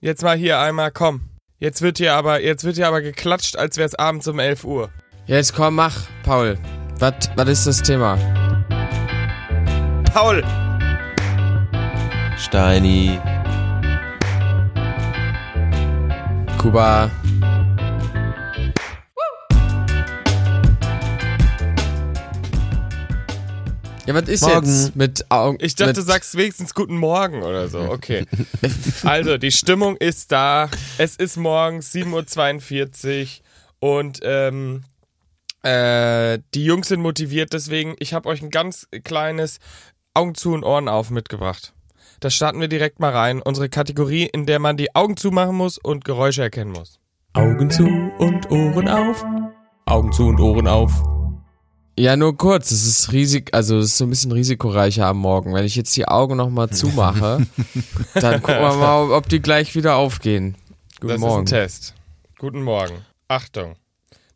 Jetzt mal hier einmal, komm. Jetzt wird hier aber, jetzt wird hier aber geklatscht, als wäre es abends um 11 Uhr. Jetzt komm, mach, Paul. Was ist das Thema? Paul! Steini. Kuba. Ja, was ist Morgen. jetzt mit Augen? Ich dachte, du sagst wenigstens guten Morgen oder so. Okay. also, die Stimmung ist da. Es ist morgens 7.42 Uhr und ähm, äh, die Jungs sind motiviert. Deswegen, ich habe euch ein ganz kleines Augen zu und Ohren auf mitgebracht. Da starten wir direkt mal rein. Unsere Kategorie, in der man die Augen zumachen muss und Geräusche erkennen muss. Augen zu und Ohren auf. Augen zu und Ohren auf. Ja, nur kurz. Es ist riesig, also es ist so ein bisschen risikoreicher am Morgen. Wenn ich jetzt die Augen nochmal zumache, dann gucken wir mal, ob die gleich wieder aufgehen. Guten das Morgen. ist ein Test. Guten Morgen. Achtung.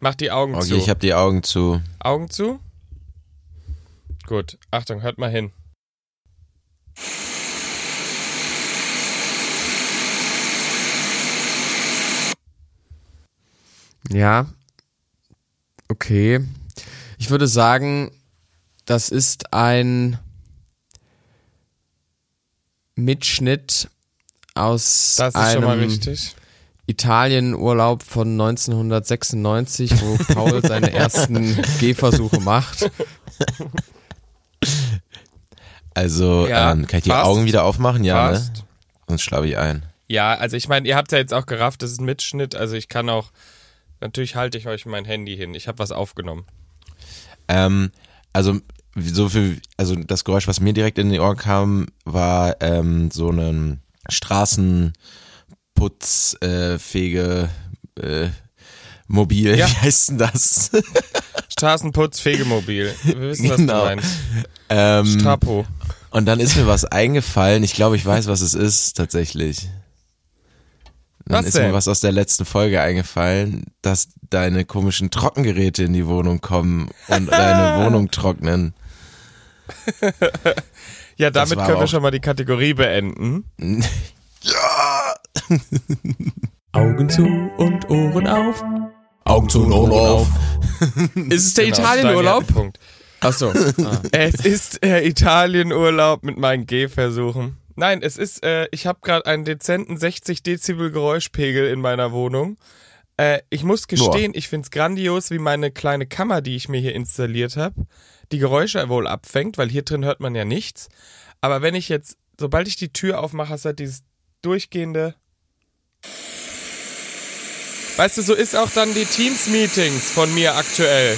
Mach die Augen Okay, zu. ich habe die Augen zu. Augen zu? Gut, Achtung, hört mal hin. Ja. Okay. Ich würde sagen, das ist ein Mitschnitt aus Das ist einem schon mal richtig. Italienurlaub von 1996, wo Paul seine ersten Gehversuche macht. Also, Ja, ähm, kann ich die fast. Augen wieder aufmachen? Ja, ne? Sonst schlafe ich ein. Ja, also ich meine, ihr habt ja jetzt auch gerafft, das ist ein Mitschnitt, also ich kann auch, natürlich halte ich euch mein Handy hin. Ich habe was aufgenommen. Ähm, also, so viel, also das Geräusch, was mir direkt in die Ohren kam, war ähm, so ein Straßenputzfege äh, Mobil. Ja. Wie heißt denn das? Straßenputz, Fegemobil. Wir wissen, was Genau. du meinst. ähm, Strapo. und dann ist mir was eingefallen. Ich glaube, ich weiß, was es ist tatsächlich. Dann Was ist denn? mir was aus der letzten Folge eingefallen, dass deine komischen Trockengeräte in die Wohnung kommen und deine Wohnung trocknen. Ja, damit können wir schon mal die Kategorie beenden. ja! Augen zu und Ohren auf. Augen zu und Ohren auf. Ist es der Genau, Italienurlaub? Achso. Ah. Es ist der Italienurlaub mit meinen Gehversuchen. Nein, es ist, äh, ich habe gerade einen dezenten 60 Dezibel Geräuschpegel in meiner Wohnung. Äh, ich muss gestehen, ich find's grandios, wie meine kleine Kammer, die ich mir hier installiert habe, die Geräusche wohl abfängt, weil hier drin hört man ja nichts. Aber wenn ich jetzt, sobald ich die Tür aufmache, hast du halt dieses durchgehende. Weißt du, so ist auch dann die Teams-Meetings von mir aktuell.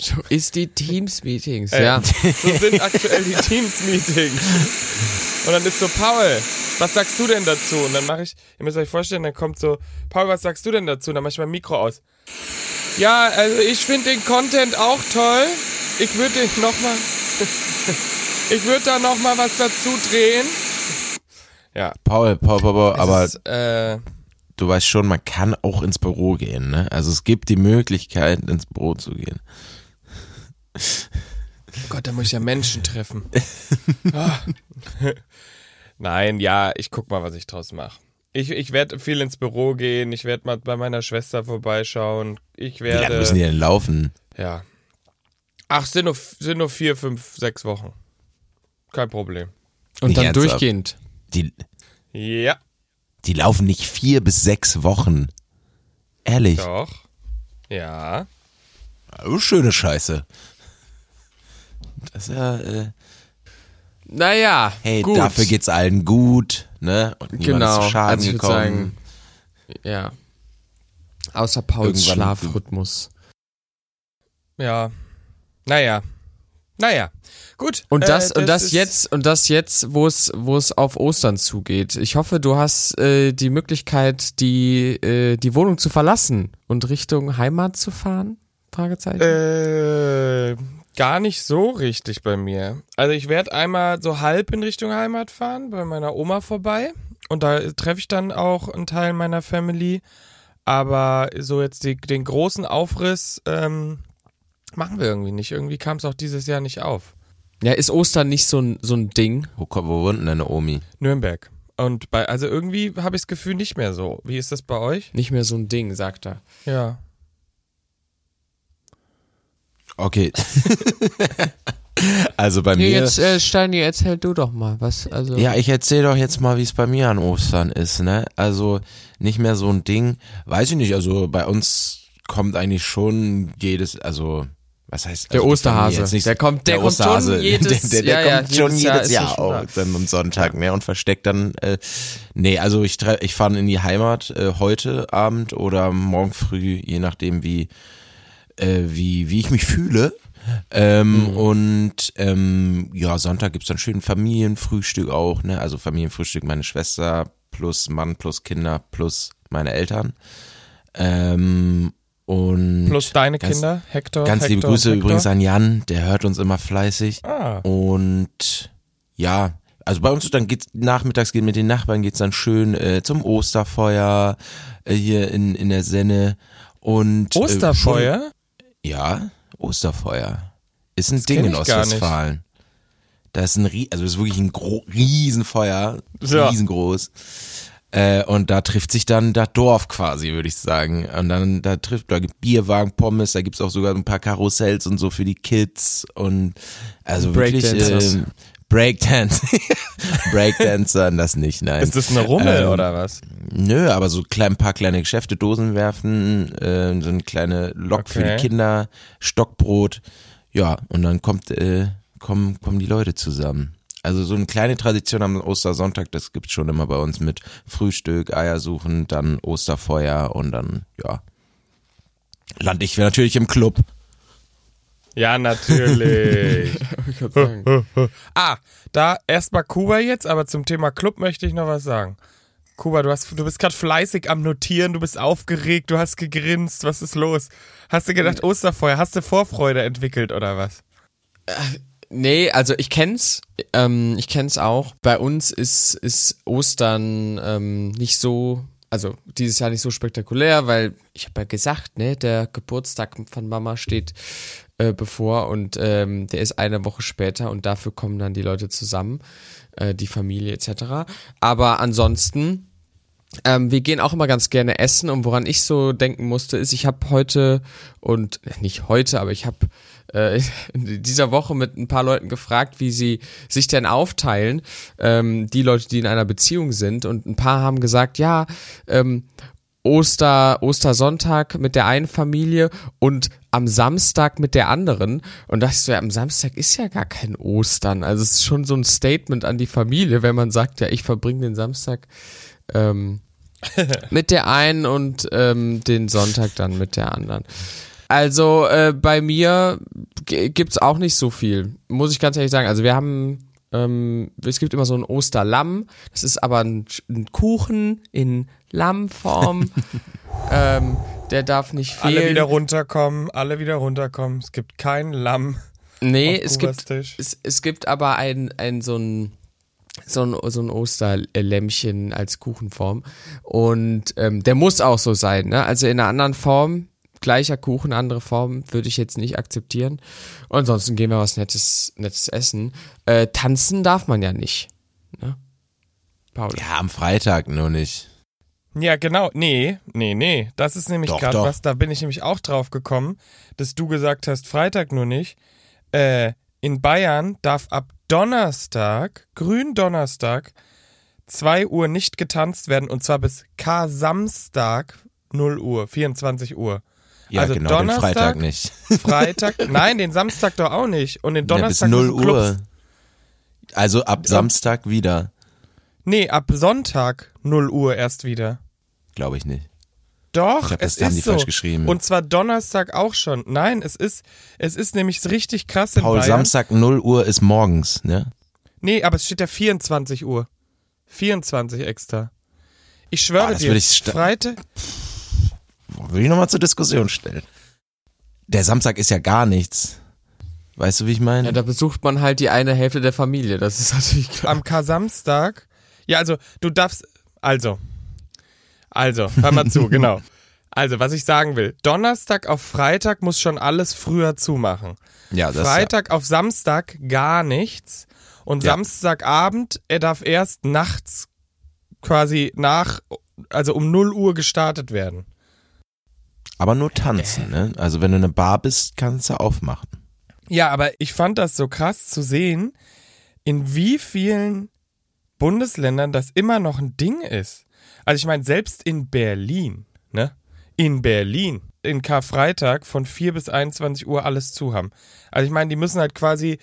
So ist die Teams-Meetings, Äh, ja. So sind aktuell die Teams-Meetings. Und dann ist so, Paul, was sagst du denn dazu? Und dann mache ich, ihr müsst euch vorstellen, dann kommt so, Paul, was sagst du denn dazu? Und dann mache ich mein Mikro aus. Ja, also ich finde den Content auch toll. Ich würde den nochmal, ich würde da nochmal was dazu drehen. Ja, Paul, Paul, Paul, Paul aber ist, äh, du weißt schon, man kann auch ins Büro gehen, ne? Also es gibt die Möglichkeit, ins Büro zu gehen. Oh Gott, da muss ich ja Menschen treffen. Ah. Nein, ja, ich guck mal, was ich draus mache. Ich, ich werde viel ins Büro gehen, ich werde mal bei meiner Schwester vorbeischauen. Ich Wie lange werde. müssen die denn laufen? Ja. Ach, sind nur, sind nur vier, fünf, sechs Wochen. Kein Problem. Und Nicht dann durchgehend. Die, Ja, die laufen nicht vier bis sechs Wochen. Ehrlich. doch. Ja. Oh, schöne Scheiße. Das ist ja, äh, Naja, hey, gut. dafür geht's allen gut, ne? Und niemand Genau, ist zu Schaden also ich gekommen. sagen, Ja. Außer Pauls Irgendwann- Schlafrhythmus. Ja. Naja. Naja. Gut. Und das, äh, und das jetzt, und das jetzt, wo es, wo es auf Ostern zugeht. Ich hoffe, du hast äh, die Möglichkeit, die, äh, die Wohnung zu verlassen und Richtung Heimat zu fahren? Fragezeichen. Äh, gar nicht so richtig bei mir. Also ich werde einmal so halb in Richtung Heimat fahren, bei meiner Oma vorbei. Und da treffe ich dann auch einen Teil meiner Family. Aber so jetzt die, den großen Aufriss ähm, machen wir irgendwie nicht. Irgendwie kam es auch dieses Jahr nicht auf. ja, ist Ostern nicht so ein, so ein Ding? Wo, wo wohnt denn deine Omi? Nürnberg. Und bei, also irgendwie habe ich das Gefühl nicht mehr so. Wie ist das bei euch? Nicht mehr so ein Ding, sagt er. Ja. Okay. also bei Nee, mir. jetzt, äh, Steini, erzähl du doch mal, was, also. Ja, ich erzähl doch jetzt mal, wie es bei mir an Ostern ist, ne? Also nicht mehr so ein Ding. Weiß ich nicht, also bei uns kommt eigentlich schon jedes, also was heißt Der also Osterhase. Nicht- Der kommt- der kommt schon Osterhase, jedes- der, der, der ja, ja, kommt schon jedes Jahr jedes Jahr schon auch da. dann am Sonntag, ne? Und versteckt dann äh, nee, also ich ich fahre in die Heimat äh, heute Abend oder morgen früh, je nachdem wie äh, wie wie ich mich fühle. Ähm, Mhm. Und ähm, ja, Sonntag gibt's dann schön Familienfrühstück auch, ne? Also Familienfrühstück, meine Schwester plus Mann plus Kinder plus meine Eltern. Ähm, und Plus deine ganz- Kinder, Hector. Ganz Hector liebe Grüße Hector. übrigens an Jan, der hört uns immer fleißig. Ah. Und ja, also bei uns dann geht's nachmittags geht mit den Nachbarn geht's dann schön äh, zum Osterfeuer äh, hier in in der Senne und Äh, Osterfeuer? schon, ja, Osterfeuer ist ein kenn Ding in. Ostwestfalen. Da ist ein also das ist wirklich ein gro Riesenfeuer, Ja. riesengroß. Äh, und da trifft sich dann das Dorf quasi, würde ich sagen. Und dann da trifft, da gibt Bierwagen, Pommes, da gibt's auch sogar ein paar Karussells und so für die Kids und also wirklich Breakdancers. Breakdance. Breakdancer, das nicht, nein. Ist das eine Rummel Ähm, oder was? Nö, aber so klein, ein paar kleine Geschäfte, Dosen werfen, äh, so eine kleine Lok für Okay. die Kinder, Stockbrot. Ja, und dann kommt, äh, kommen, kommen die Leute zusammen. Also so eine kleine Tradition am Ostersonntag, das gibt's schon immer bei uns mit Frühstück, Eier suchen, dann Osterfeuer und dann, ja, lande ich natürlich im Club. Ja, natürlich. Ah, da erstmal Kuba jetzt, aber zum Thema Club möchte ich noch was sagen. Kuba, du, hast, du bist gerade fleißig am Notieren, du bist aufgeregt, du hast gegrinst, was ist los? Hast du gedacht, Osterfeuer, hast du Vorfreude entwickelt oder was? Nee, also ich kenn's, ähm, ich kenn's auch. Bei uns ist, ist Ostern ähm, nicht so, also dieses Jahr nicht so spektakulär, weil ich habe ja gesagt, ne, der Geburtstag von Mama steht äh, bevor und ähm, der ist eine Woche später und dafür kommen dann die Leute zusammen, äh, die Familie etc. Aber ansonsten ähm, wir gehen auch immer ganz gerne essen und woran ich so denken musste, ist, ich habe heute und nicht heute, aber ich habe äh, in dieser Woche mit ein paar Leuten gefragt, wie sie sich denn aufteilen, ähm, die Leute, die in einer Beziehung sind und ein paar haben gesagt, ja, ähm, Oster, Ostersonntag mit der einen Familie und am Samstag mit der anderen. Und dachte ich so, ja, am Samstag ist ja gar kein Ostern. Also es ist schon so ein Statement an die Familie, wenn man sagt, ja, ich verbringe den Samstag ähm, mit der einen und ähm, den Sonntag dann mit der anderen. Also äh, bei mir g- gibt's auch nicht so viel, muss ich ganz ehrlich sagen. Also wir haben, ähm, es gibt immer so ein Osterlamm, das ist aber ein, ein Kuchen in Lammform. ähm, der darf nicht fehlen. Alle wieder runterkommen, alle wieder runterkommen. Es gibt kein Lamm. nee, auf es gibt, Tisch. es, es gibt aber ein, ein so ein so ein, so ein Osterlämmchen als Kuchenform. Und ähm, der muss auch so sein, ne? Also in einer anderen Form, gleicher Kuchen, andere Form, würde ich jetzt nicht akzeptieren. Und ansonsten gehen wir was Nettes, Nettes essen. Äh, tanzen darf man ja nicht. Ne? Paul. Ja, am Freitag nur nicht. Ja, genau. Nee, nee, nee. Das ist nämlich gerade was, da bin ich nämlich auch drauf gekommen, dass du gesagt hast, Freitag nur nicht. Äh, in Bayern darf ab Donnerstag, Gründonnerstag, 2 Uhr nicht getanzt werden und zwar bis K-Samstag 0 Uhr, 24 Uhr. Ja, Also genau, den Donnerstag, Freitag nicht. Freitag, nein, den Samstag doch auch nicht. Und den Ja, bis Donnerstag 0 müssen Clubs, Uhr. Also ab Samstag wieder. Nee, ab Sonntag 0 Uhr erst wieder. Glaube ich nicht. Doch, Ich das- es haben ist die so. falsch geschrieben. Und zwar Donnerstag auch schon. Nein, es ist, es ist nämlich richtig krass in Paul, Bayern. Samstag 0 Uhr ist morgens, ne? Nee, aber es steht ja 24 Uhr. 24 extra. Ich schwöre Ah, dir, würde ich Freitag, Will ich nochmal zur Diskussion stellen. Der Samstag ist ja gar nichts. Weißt du, wie ich meine? Ja, da besucht man halt die eine Hälfte der Familie. Das ist natürlich klar. am K-Samstag. Ja, also, du darfst, also, also, hör mal zu, genau. Also, was ich sagen will, Donnerstag auf Freitag muss schon alles früher zumachen. ja, das Freitag auf Samstag gar nichts. Und Ja. Samstagabend, er darf erst nachts quasi nach, also um 0 Uhr gestartet werden. Aber nur tanzen, ne? Also wenn du eine Bar bist, kannst du aufmachen. Ja, aber ich fand das so krass zu sehen, in wie vielen Bundesländern das immer noch ein Ding ist. Also ich meine, selbst in Berlin, ne? In Berlin, in Karfreitag von 4 bis 21 Uhr alles zu haben. Also ich meine, die müssen halt quasi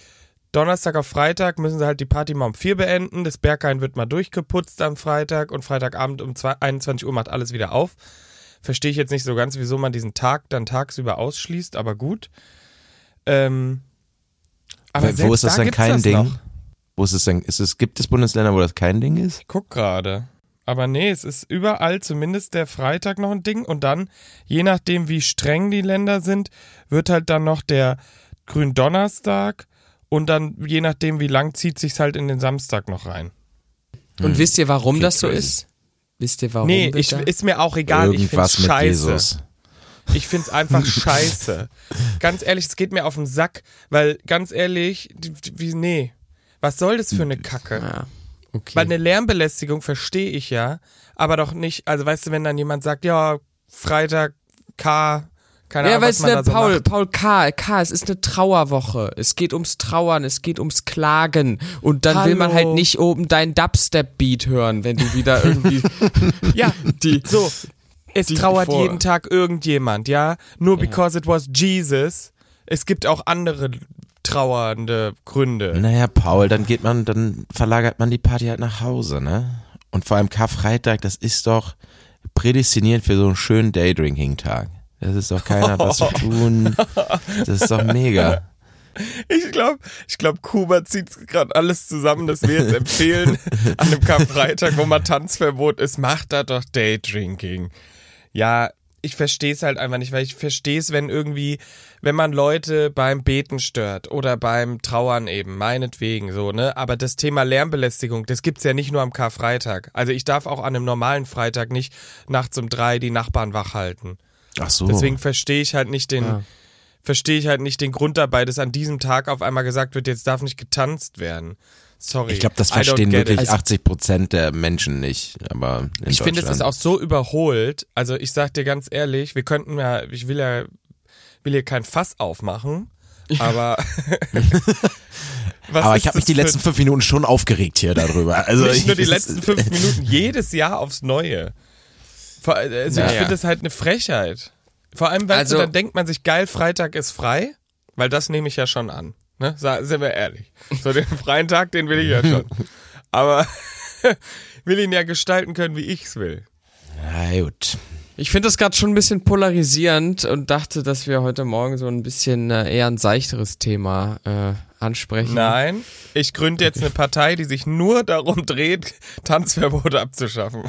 Donnerstag auf Freitag müssen sie halt die Party mal um 4 beenden. Das Berghain wird mal durchgeputzt am Freitag und Freitagabend um 21 Uhr macht alles wieder auf. Verstehe ich jetzt nicht so ganz, wieso man diesen Tag dann tagsüber ausschließt, aber gut. Ähm, aber Wo- wo ist das da denn gibt's kein das Ding? Noch. Wo ist es denn? Ist es, gibt es Bundesländer, wo das kein Ding ist? Ich guck gerade. Aber nee, es ist überall zumindest der Freitag noch ein Ding und dann, je nachdem wie streng die Länder sind, wird halt dann noch der Gründonnerstag und dann je nachdem wie lang zieht sich's halt in den Samstag noch rein. Und wisst ihr, warum das so ist? Wisst ihr, warum? nee, ich, ist mir auch egal, ich Irgendwas find's mit scheiße. Jesus. Ich find's einfach scheiße. Ganz ehrlich, es geht mir auf den Sack, weil ganz ehrlich, wie nee. Was soll das für eine Kacke? ja, okay. Weil eine Lärmbelästigung verstehe ich ja, aber doch nicht, also weißt du, wenn dann jemand sagt, ja, Freitag K, keine ja, Ahnung, was weißt man du, da so Paul, macht. Paul K, K, es ist eine Trauerwoche. Es geht ums Trauern, es geht ums Klagen. Und dann will man Hallo. halt nicht oben deinen Dubstep-Beat hören, wenn du wieder irgendwie Ja, die. so, es die trauert vor- jeden Tag irgendjemand, ja, nur because it was Jesus. Es gibt auch andere trauernde Gründe. Naja, Paul, dann geht man, dann verlagert man die Party halt nach Hause, ne? Und vor allem Karfreitag, das ist doch prädestiniert für so einen schönen Daydrinking-Tag. Das ist doch keiner was zu tun. Das ist doch mega. Ich glaube, ich glaube, Kuba zieht gerade alles zusammen, dass wir jetzt empfehlen, an dem Karfreitag, wo mal Tanzverbot ist, macht da doch Daydrinking. Ja, ich verstehe es halt einfach nicht, weil ich verstehe es, wenn irgendwie, wenn man Leute beim Beten stört oder beim Trauern eben, meinetwegen so, ne? Aber das Thema Lärmbelästigung, das gibt's ja nicht nur am Karfreitag. Also ich darf auch an einem normalen Freitag nicht nachts um drei die Nachbarn wach halten. Ach so. Deswegen verstehe ich halt nicht den, Ja. verstehe ich halt nicht den Grund dabei, dass an diesem Tag auf einmal gesagt wird, jetzt darf nicht getanzt werden. Sorry. ich glaube, das verstehen wirklich it. 80 Prozent der Menschen nicht. Aber in Ich finde, es ist auch so überholt. Also ich sag dir ganz ehrlich, wir könnten ja, ich will ja, will hier kein Fass aufmachen, aber Aber ich habe mich die letzten fünf Minuten schon aufgeregt hier darüber. Also nicht ich, nur die letzten fünf Minuten, jedes Jahr aufs Neue. Vor, also ich Naja. finde das halt eine Frechheit. Vor allem, weißt Also- dann denkt man sich, geil, Freitag ist frei, weil das nehme ich ja schon an. Ne? Sind wir ehrlich. So den freien Tag, den will ich ja schon. Aber will ihn ja gestalten können, wie ich's will. Na gut. Ich finde das gerade schon ein bisschen polarisierend und dachte, dass wir heute Morgen so ein bisschen äh, eher ein seichteres Thema äh, ansprechen. Nein, ich gründe jetzt eine Partei, die sich nur darum dreht, Tanzverbote abzuschaffen.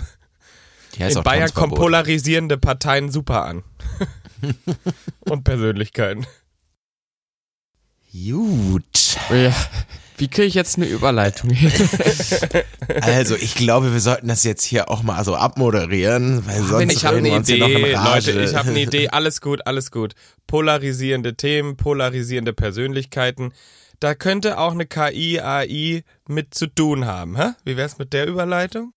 Heißt In Bayern kommen polarisierende Parteien super an. Und Persönlichkeiten. Gut. Ja. Wie kriege ich jetzt eine Überleitung hin? Also ich glaube, wir sollten das jetzt hier auch mal so abmoderieren, weil sonst Ich habe eine wir uns hier noch in Idee. Leute, ich habe eine Idee, alles gut, alles gut. Polarisierende Themen, polarisierende Persönlichkeiten. Da könnte auch eine KI, AI mit zu tun haben. Hä? Wie wär's mit der Überleitung?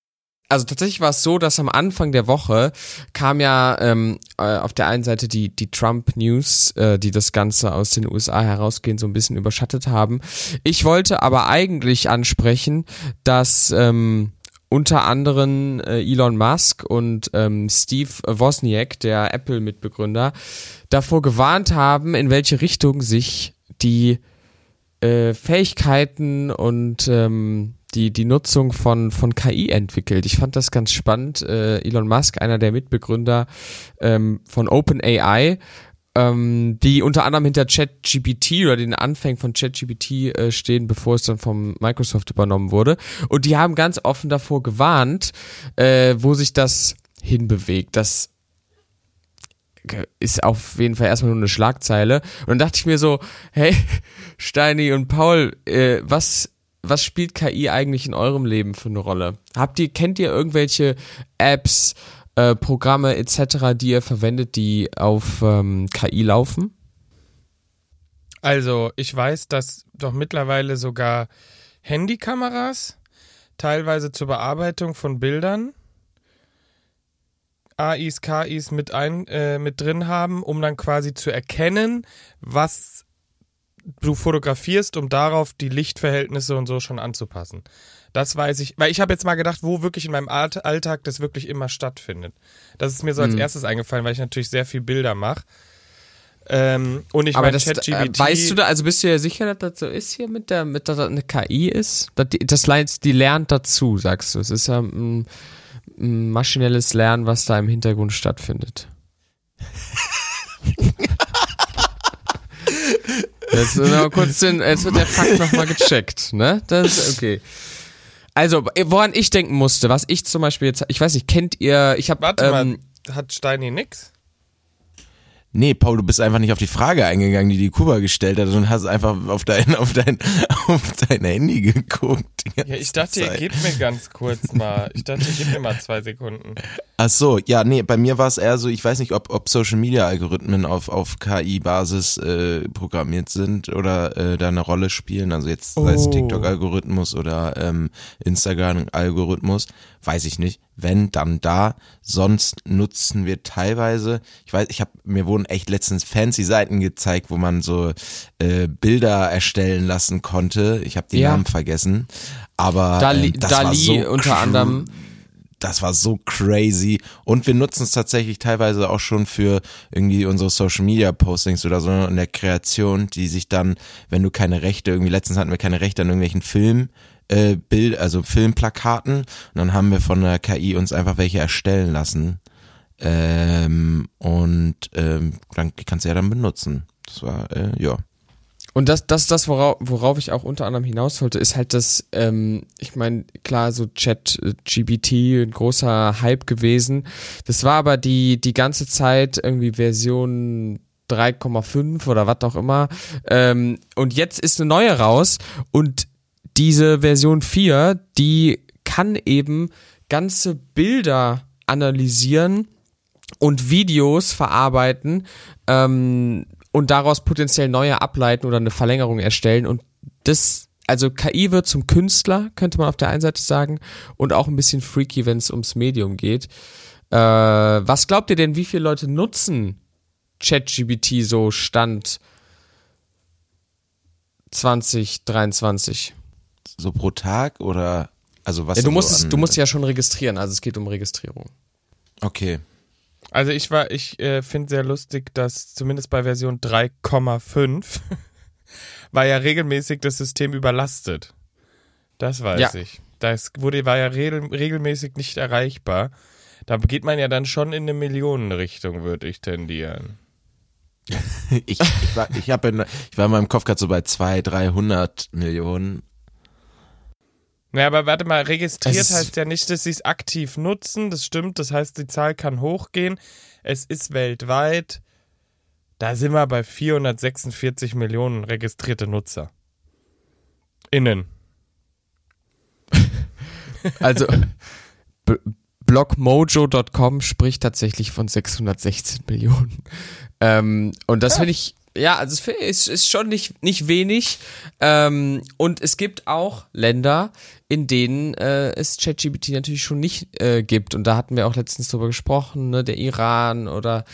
Also tatsächlich war es so, dass am Anfang der Woche kam ja ähm, äh, auf der einen Seite die, die Trump-News, äh, die das Ganze aus den USA herausgehend so ein bisschen überschattet haben. Ich wollte aber eigentlich ansprechen, dass ähm, unter anderem äh, Elon Musk und ähm, Steve Wozniak, der Apple-Mitbegründer, davor gewarnt haben, in welche Richtung sich die äh, Fähigkeiten und ähm, die, die Nutzung von, von KI entwickelt. Ich fand das ganz spannend. Äh, Elon Musk, einer der Mitbegründer ähm, von OpenAI, ähm, die unter anderem hinter ChatGPT oder den Anfängen von ChatGPT äh, stehen, bevor es dann vom Microsoft übernommen wurde. Und die haben ganz offen davor gewarnt, äh, wo sich das hinbewegt. Das ist auf jeden Fall erstmal nur eine Schlagzeile. Und dann dachte ich mir so, hey, Steini und Paul, äh, was, was spielt KI eigentlich in eurem Leben für eine Rolle? Habt ihr, kennt ihr irgendwelche Apps, äh, Programme etc., die ihr verwendet, die auf ähm, KI laufen? Also, ich weiß, dass doch mittlerweile sogar Handykameras teilweise zur Bearbeitung von Bildern AIs, KIs mit, ein, äh, mit drin haben, um dann quasi zu erkennen, was du fotografierst, um darauf die Lichtverhältnisse und so schon anzupassen. Das weiß ich, weil ich habe jetzt mal gedacht, wo wirklich in meinem Alltag das wirklich immer stattfindet. Das ist mir so als Hm. erstes eingefallen, weil ich natürlich sehr viel Bilder mache. Ähm, und ich meine, das, äh, ChatGPT. weißt du da, also bist du ja sicher, dass das so ist hier mit der, mit der, dass das eine KI ist? Das lernt, die lernt dazu, sagst du. Es ist ja ein, ein maschinelles Lernen, was da im Hintergrund stattfindet. Jetzt, wird noch kurz den, jetzt wird der Fakt nochmal gecheckt, ne? Das ist okay. Also, woran ich denken musste, was ich zum Beispiel jetzt, ich weiß nicht, kennt ihr, ich habe, Warte ähm, mal, hat Steini nix? Nee, Paul, du bist einfach nicht auf die Frage eingegangen, die die Kuba gestellt hat und hast einfach auf dein, auf dein, auf dein Handy geguckt. Ja, ich dachte, ihr Zeit. gebt mir ganz kurz mal. Ich dachte, ihr gebt mir mal zwei Sekunden. Ach so, ja, nee, bei mir war es eher so, ich weiß nicht, ob, ob Social Media Algorithmen auf, auf KI-Basis äh, programmiert sind oder äh, da eine Rolle spielen. Also jetzt sei es Oh. TikTok-Algorithmus oder ähm, Instagram-Algorithmus, weiß ich nicht. Wenn, dann da. Sonst nutzen wir teilweise, ich weiß, ich habe mir wurden echt letztens fancy Seiten gezeigt, wo man so äh, Bilder erstellen lassen konnte. Ich habe die Ja. Namen vergessen. Aber Dali, ähm, das war Dali so unter anderem. Das war so crazy. Und wir nutzen es tatsächlich teilweise auch schon für irgendwie unsere Social Media Postings oder so in der Kreation, die sich dann, wenn du keine Rechte, irgendwie letztens hatten wir keine Rechte an irgendwelchen Film, äh, Bild, also Filmplakaten. Und dann haben wir von der KI uns einfach welche erstellen lassen. Ähm, und ähm, dann, die kannst du ja dann benutzen. Das war, äh, ja. Und das, das, das worauf, worauf ich auch unter anderem hinaus wollte, ist halt das, ähm, ich meine, klar, so Chat, äh, GBT, ein großer Hype gewesen. Das war aber die, die ganze Zeit irgendwie Version 3,5 oder was auch immer. Ähm, und jetzt ist eine neue raus und diese Version 4, die kann eben ganze Bilder analysieren und Videos verarbeiten ähm, und daraus potenziell neue ableiten oder eine Verlängerung erstellen. Und das, also KI wird zum Künstler, könnte man auf der einen Seite sagen, und auch ein bisschen freaky, wenn es ums Medium geht. Äh, was glaubt ihr denn, wie viele Leute nutzen ChatGBT so Stand 2023? So pro Tag oder, also was Ja, du musst so es, du musst ja schon registrieren, also es geht um Registrierung. Okay. Also ich war, ich äh, finde sehr lustig, dass zumindest bei Version 3,5 war ja regelmäßig das System überlastet. Das weiß Ja. ich. Das wurde, war ja regel, regelmäßig nicht erreichbar. Da geht man ja dann schon in eine Millionenrichtung, würde ich tendieren. Ich, ich war, ich in- ich war in meinem Kopf gerade so bei 200, 300 Millionen. Naja, aber warte mal, registriert heißt ja nicht, dass sie es aktiv nutzen. Das stimmt, das heißt, die Zahl kann hochgehen. Es ist weltweit. Da sind wir bei 446 Millionen registrierte Nutzer. Innen. Also Blogmojo.com spricht tatsächlich von 616 Millionen. Ähm, und das finde ich, ja, also es ist schon nicht, nicht wenig. Ähm, und es gibt auch Länder, in denen äh, es ChatGPT natürlich schon nicht äh, gibt. Und da hatten wir auch letztens drüber gesprochen, ne, der Iran oder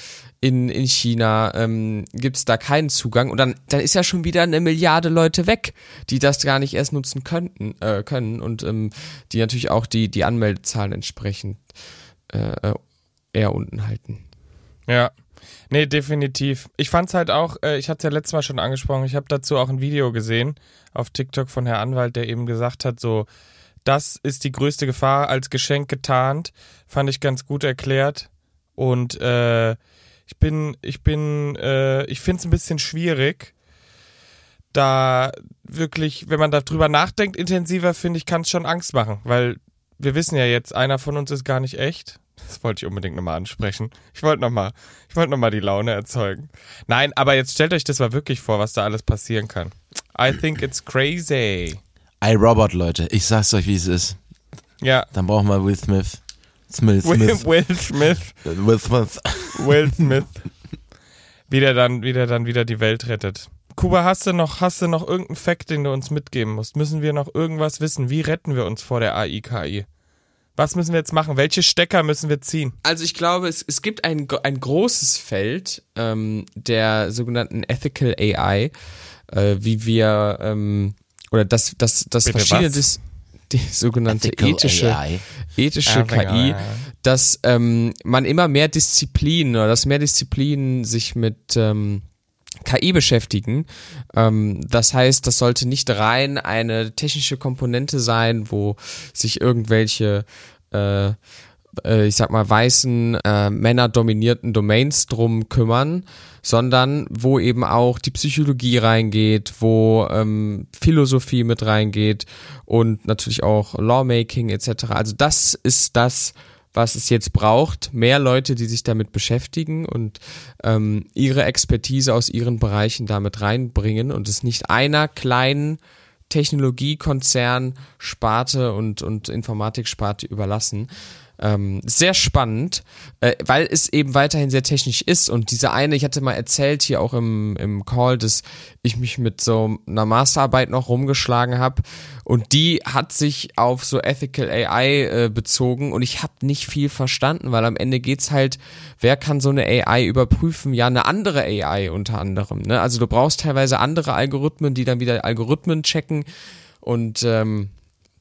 in, in China ähm, gibt es da keinen Zugang. Und dann, dann ist ja schon wieder eine Milliarde Leute weg, die das gar nicht erst nutzen könnten, äh, können und ähm, die natürlich auch die, die Anmeldezahlen entsprechend äh, äh, eher unten halten. Ja. Nee, definitiv. Ich fand's halt auch, äh, ich hatte es ja letztes Mal schon angesprochen, ich habe dazu auch ein Video gesehen auf TikTok von Herrn Anwalt, der eben gesagt hat, so, das ist die größte Gefahr als Geschenk getarnt. Fand ich ganz gut erklärt. Und äh, ich bin, ich bin, äh, ich find's ein bisschen schwierig, da wirklich, wenn man darüber nachdenkt, intensiver, finde ich, kann es schon Angst machen, weil wir wissen ja jetzt, einer von uns ist gar nicht echt. Das wollte ich unbedingt nochmal ansprechen. Ich wollte nochmal, ich wollte nochmal die Laune erzeugen. Nein, aber jetzt stellt euch das mal wirklich vor, was da alles passieren kann. I think it's crazy. iRobot, Leute. Ich sag's euch, wie es ist. Ja. Dann brauchen wir Will Smith. Smith, Will, Smith. Will Smith, Will Smith. Will Smith. Wie der dann, wie der dann wieder die Welt rettet. Kuba, hast du noch, hast du noch irgendeinen Fact, den du uns mitgeben musst? Müssen wir noch irgendwas wissen? Wie retten wir uns vor der AI-KI? Was müssen wir jetzt machen? Welche Stecker müssen wir ziehen? Also ich glaube, es, es gibt ein, ein großes Feld ähm, der sogenannten Ethical AI, äh, wie wir ähm, oder das, das, das Bitte verschiedene was? die sogenannte Ethical ethische AI. ethische Ja, KI, ja. dass ähm, man immer mehr Disziplinen oder dass mehr Disziplinen sich mit ähm, KI beschäftigen. Ähm, das heißt, das sollte nicht rein eine technische Komponente sein, wo sich irgendwelche äh, äh, ich sag mal, weißen, äh, männerdominierten Domains drum kümmern, sondern wo eben auch die Psychologie reingeht, wo ähm, Philosophie mit reingeht und natürlich auch Lawmaking etc. Also das ist das, was es jetzt braucht. Mehr Leute, die sich damit beschäftigen und ähm, ihre Expertise aus ihren Bereichen damit reinbringen und es nicht einer kleinen Technologiekonzern Sparte und, und Informatiksparte überlassen. Ähm, sehr spannend, äh, weil es eben weiterhin sehr technisch ist und diese eine, ich hatte mal erzählt hier auch im, im Call, dass ich mich mit so einer Masterarbeit noch rumgeschlagen habe und die hat sich auf so Ethical AI äh, bezogen und ich habe nicht viel verstanden, weil am Ende geht's halt, wer kann so eine AI überprüfen? Ja, eine andere AI unter anderem. Ne? Also du brauchst teilweise andere Algorithmen, die dann wieder Algorithmen checken und ähm,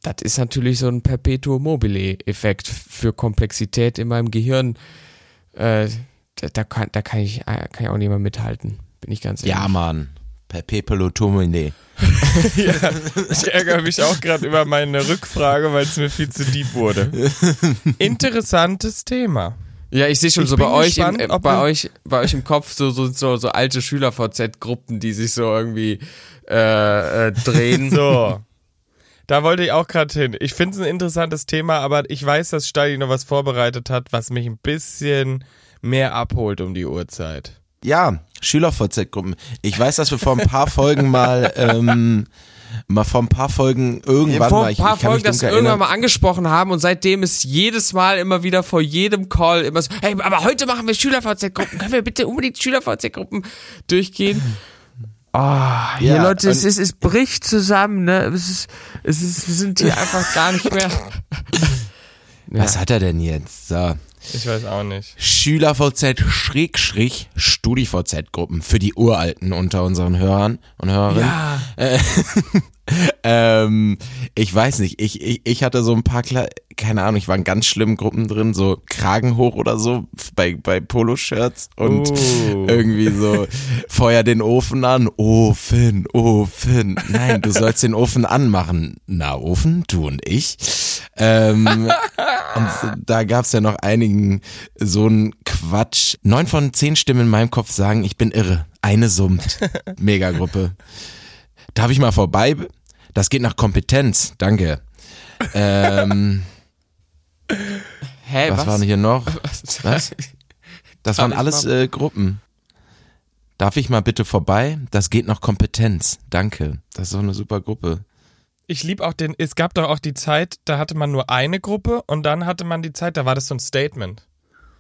das ist natürlich so ein Perpetuum mobile-Effekt für Komplexität in meinem Gehirn. Äh, da, da, kann, da kann, ich, äh, kann ich auch nicht mehr mithalten, bin ich ganz ehrlich. Ja, Mann. Perpetuo Tomine. Ich ärgere mich auch gerade über meine Rückfrage, weil es mir viel zu deep wurde. Interessantes Thema. Ja, ich sehe schon Ich so bei euch, im, gespannt, äh, ob bei euch, bei euch im Kopf so so so, so alte Schüler-VZ-Gruppen, die sich so irgendwie äh, äh, drehen. So. Da wollte ich auch gerade hin. Ich finde es ein interessantes Thema, aber ich weiß, dass Steini noch was vorbereitet hat, was mich ein bisschen mehr abholt um die Uhrzeit. Ja, Schüler-VZ-Gruppen. Ich weiß, dass wir vor ein paar Folgen mal, ähm, mal vor ein paar Folgen irgendwann vor mal, ein ich, paar ich kann mich Folgen das dunkel irgendwann erinnern, mal angesprochen haben und seitdem ist jedes Mal immer wieder vor jedem Call immer so, hey, aber heute machen wir Schüler-VZ-Gruppen, können wir bitte unbedingt Schüler-VZ-Gruppen durchgehen? Ah, hier Ja, Leute, es ist, es bricht zusammen, ne? Es ist, es ist, wir sind hier einfach gar nicht mehr. was hat er denn jetzt? So. Ich weiß auch nicht. SchülerVZ Schrägstrich StudiVZ-Gruppen für die Uralten unter unseren Hörern und Hörerinnen. Ja. Ähm, ich weiß nicht, ich, ich, ich hatte so ein paar, Kle keine Ahnung, ich war in ganz schlimmen Gruppen drin, so Kragen hoch oder so bei, bei Poloshirts und Oh. irgendwie so Feuer den Ofen an, Ofen, Ofen. Nein, du sollst den Ofen anmachen. Na, Ofen, du und ich. Ähm, und da gab's ja noch einigen so einen Quatsch. Neun von zehn Stimmen in meinem Kopf sagen, ich bin irre. Eine summt. Megagruppe. Darf ich mal vorbei? Das geht nach Kompetenz. Danke. Ähm, Hä, was, was? waren hier noch? Was? Was? Das waren alles äh, Gruppen. Darf ich mal bitte vorbei? Das geht nach Kompetenz. Danke. Das ist so eine super Gruppe. Ich liebe auch den, es gab doch auch die Zeit, da hatte man nur eine Gruppe und dann hatte man die Zeit, da war das so ein Statement.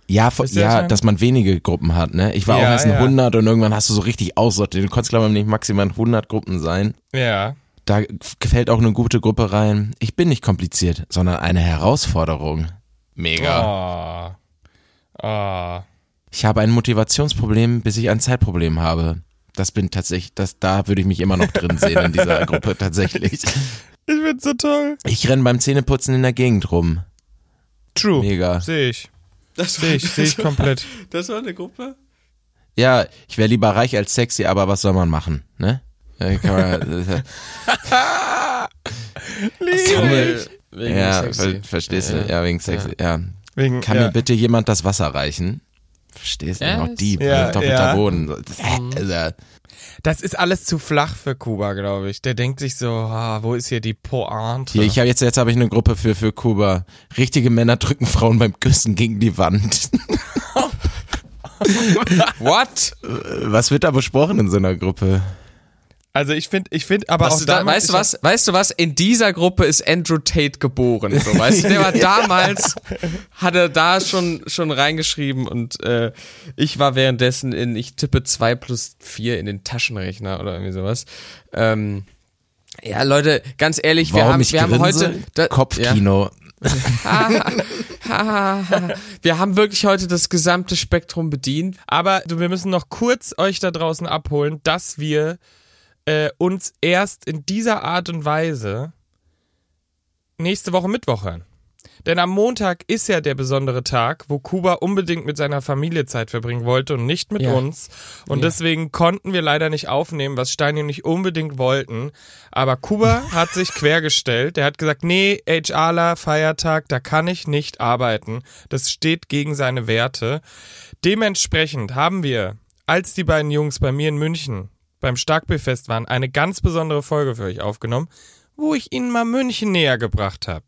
Ja, vo- Wisst ihr, was ich ja, dass man wenige Gruppen hat, ne? Ich war Ja, auch erst in ja. 100 und irgendwann hast du so richtig aussortiert. Du konntest, glaube ich, nicht maximal in 100 Gruppen sein. Ja. Da gefällt auch eine gute Gruppe rein. Ich bin nicht kompliziert, sondern eine Herausforderung. Mega. Oh. Oh. Ich habe ein Motivationsproblem, bis ich ein Zeitproblem habe. Das bin tatsächlich, das, da würde ich mich immer noch drin sehen in dieser Gruppe, tatsächlich. Ich find's so toll. Ich renne beim Zähneputzen in der Gegend rum. True. Mega. Sehe ich. Das Sehe ich, sehe ich komplett. Das war eine Gruppe? Ja, ich wäre lieber reich als sexy, aber was soll man machen, ne? Kann man, Wegen, ja, sexy. ver verstehst du? Ja, wegen sexy, ja. Wegen, Kann ja. mir bitte jemand das Wasser reichen? Verstehst du? Ja, Noch Dieb, Ja, doppelter ja. Boden. Das- Also, Das ist alles zu flach für Kuba, glaube ich. Der denkt sich so, ah, wo ist hier die Pointe? Hier, ich habe jetzt, jetzt habe ich eine Gruppe für, für Kuba. Richtige Männer drücken Frauen beim Küssen gegen die Wand. What? Was wird da besprochen in so einer Gruppe? Also ich finde, ich finde, aber Weißt auch du, da, weißt du was? Weißt du was? In dieser Gruppe ist Andrew Tate geboren. So, weißt du, der war damals, hat er da schon schon reingeschrieben und äh, ich war währenddessen in, ich tippe zwei plus vier in den Taschenrechner oder irgendwie sowas. Ähm, ja, Leute, ganz ehrlich, wir Warum haben, ich wir haben heute da- Kopfkino. wir haben wirklich heute das gesamte Spektrum bedient. Aber wir müssen noch kurz euch da draußen abholen, dass wir äh, uns erst in dieser Art und Weise nächste Woche Mittwoch hören. Denn am Montag ist ja der besondere Tag, wo Kuba unbedingt mit seiner Familie Zeit verbringen wollte und nicht mit Ja. uns. Und Ja. deswegen konnten wir leider nicht aufnehmen, was Steini und ich unbedingt wollten. Aber Kuba hat sich quergestellt. Der hat gesagt, nee, HRler, Feiertag, da kann ich nicht arbeiten. Das steht gegen seine Werte. Dementsprechend haben wir, als die beiden Jungs bei mir in München beim Starkbierfest waren, eine ganz besondere Folge für euch aufgenommen, wo ich ihnen mal München näher gebracht habe.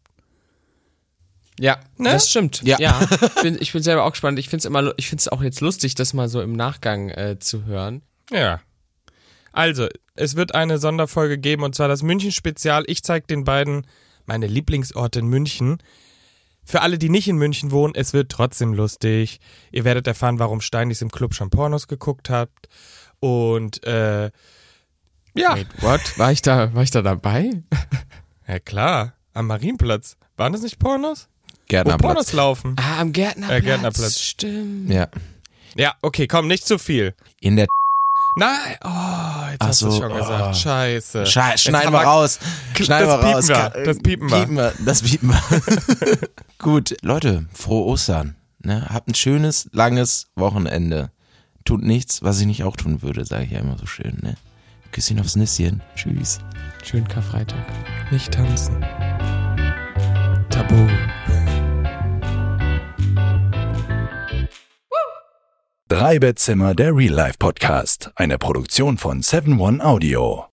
Ja, Ne? das stimmt. Ja. Ja, ich, bin, ich bin selber auch gespannt. Ich finde es immer, ich finde es auch jetzt lustig, das mal so im Nachgang äh, zu hören. Ja. Also, es wird eine Sonderfolge geben und zwar das München-Spezial. Ich zeige den beiden meine Lieblingsorte in München. Für alle, die nicht in München wohnen, es wird trotzdem lustig. Ihr werdet erfahren, warum Steinis im Club schon Pornos geguckt habt. Und äh, ja, Wait, what? War ich da, war ich da dabei? ja klar, am Marienplatz. Waren das nicht Pornos? Wo Gärtnerplatz. Pornos laufen. Ah, am Gärtnerplatz. Äh, Gärtnerplatz. Stimmt. Ja. Ja, okay, komm, nicht zu viel. In der Nein, oh, jetzt Ach hast du es so, schon oh. gesagt. Scheiße. Schei Jetzt schneiden wir raus. Schneiden wir raus. piepen wir. Das piepen wir. Piepen wir. Das piepen wir. Gut, Leute, frohe Ostern. Ne? Habt ein schönes, langes Wochenende. Tut nichts, was ich nicht auch tun würde, sage ich ja immer so schön. Ne? Küsschen aufs Nüsschen. Tschüss. Schönen Karfreitag. Nicht tanzen. Tabu. Drei Bettzimmer, der Real Life Podcast. Eine Produktion von 7 One Audio.